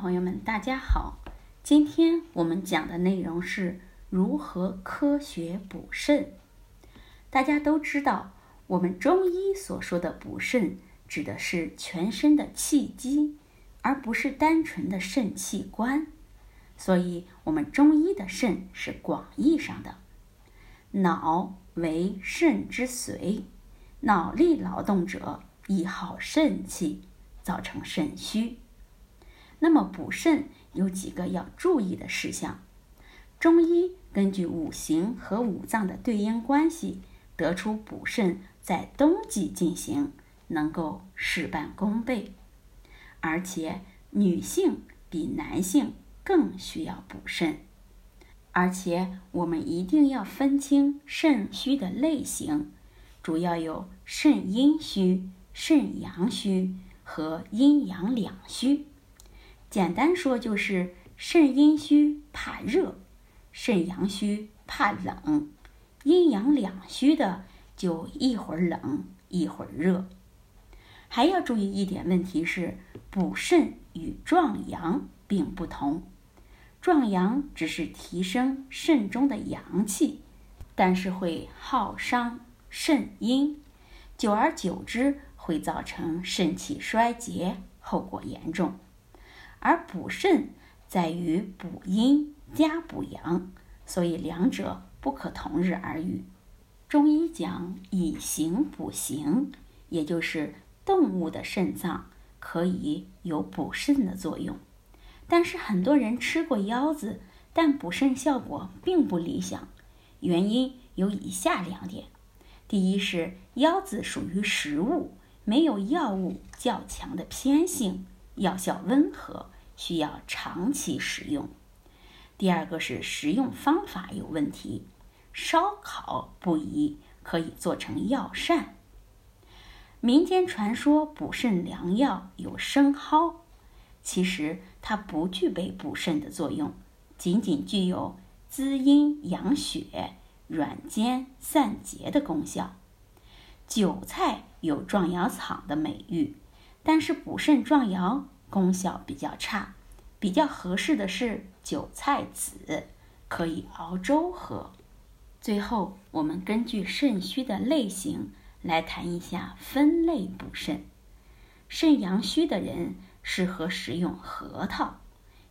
朋友们，大家好！今天我们讲的内容是如何科学补肾。大家都知道，我们中医所说的补肾，指的是全身的气机，而不是单纯的肾器官。所以，我们中医的肾是广义上的。脑为肾之髓，脑力劳动者易耗肾气，造成肾虚。那么补肾有几个要注意的事项。中医根据五行和五脏的对应关系，得出补肾在冬季进行能够事半功倍，而且女性比男性更需要补肾。而且我们一定要分清肾虚的类型，主要有肾阴虚、肾阳虚和阴阳两虚。简单说就是肾阴虚怕热，肾阳虚怕冷，阴阳两虚的就一会儿冷一会儿热。还要注意一点问题是，补肾与壮阳并不同。壮阳只是提升肾中的阳气，但是会耗伤肾阴，久而久之会造成肾气衰竭，后果严重。而补肾在于补阴加补阳，所以两者不可同日而语。中医讲以形补形，也就是动物的肾脏可以有补肾的作用。但是很多人吃过腰子，但补肾效果并不理想，原因有以下两点：第一是腰子属于食物，没有药物较强的偏性。药效温和，需要长期食用。第二个是食用方法有问题，烧烤不宜，可以做成药膳。民间传说补肾良药有生蒿，其实它不具备补肾的作用，仅仅具有滋阴养血、软坚散结的功效。韭菜有壮阳草的美誉。但是补肾壮阳功效比较差，比较合适的是韭菜籽，可以熬粥喝。最后，我们根据肾虚的类型来谈一下分类补肾。肾阳虚的人适合食用核桃，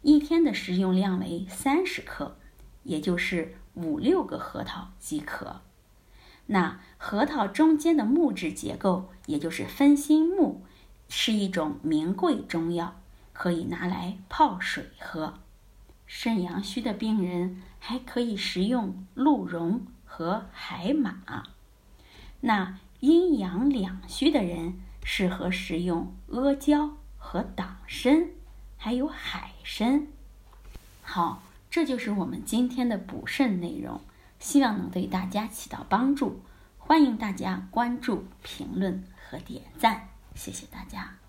一天的食用量为三十克，也就是五六个核桃即可。那核桃中间的木质结构，也就是分心木。是一种名贵中药，可以拿来泡水喝。肾阳虚的病人还可以食用鹿茸和海马。那阴阳两虚的人适合食用阿胶和党参，还有海参。好，这就是我们今天的补肾内容，希望能对大家起到帮助。欢迎大家关注、评论和点赞。谢谢大家。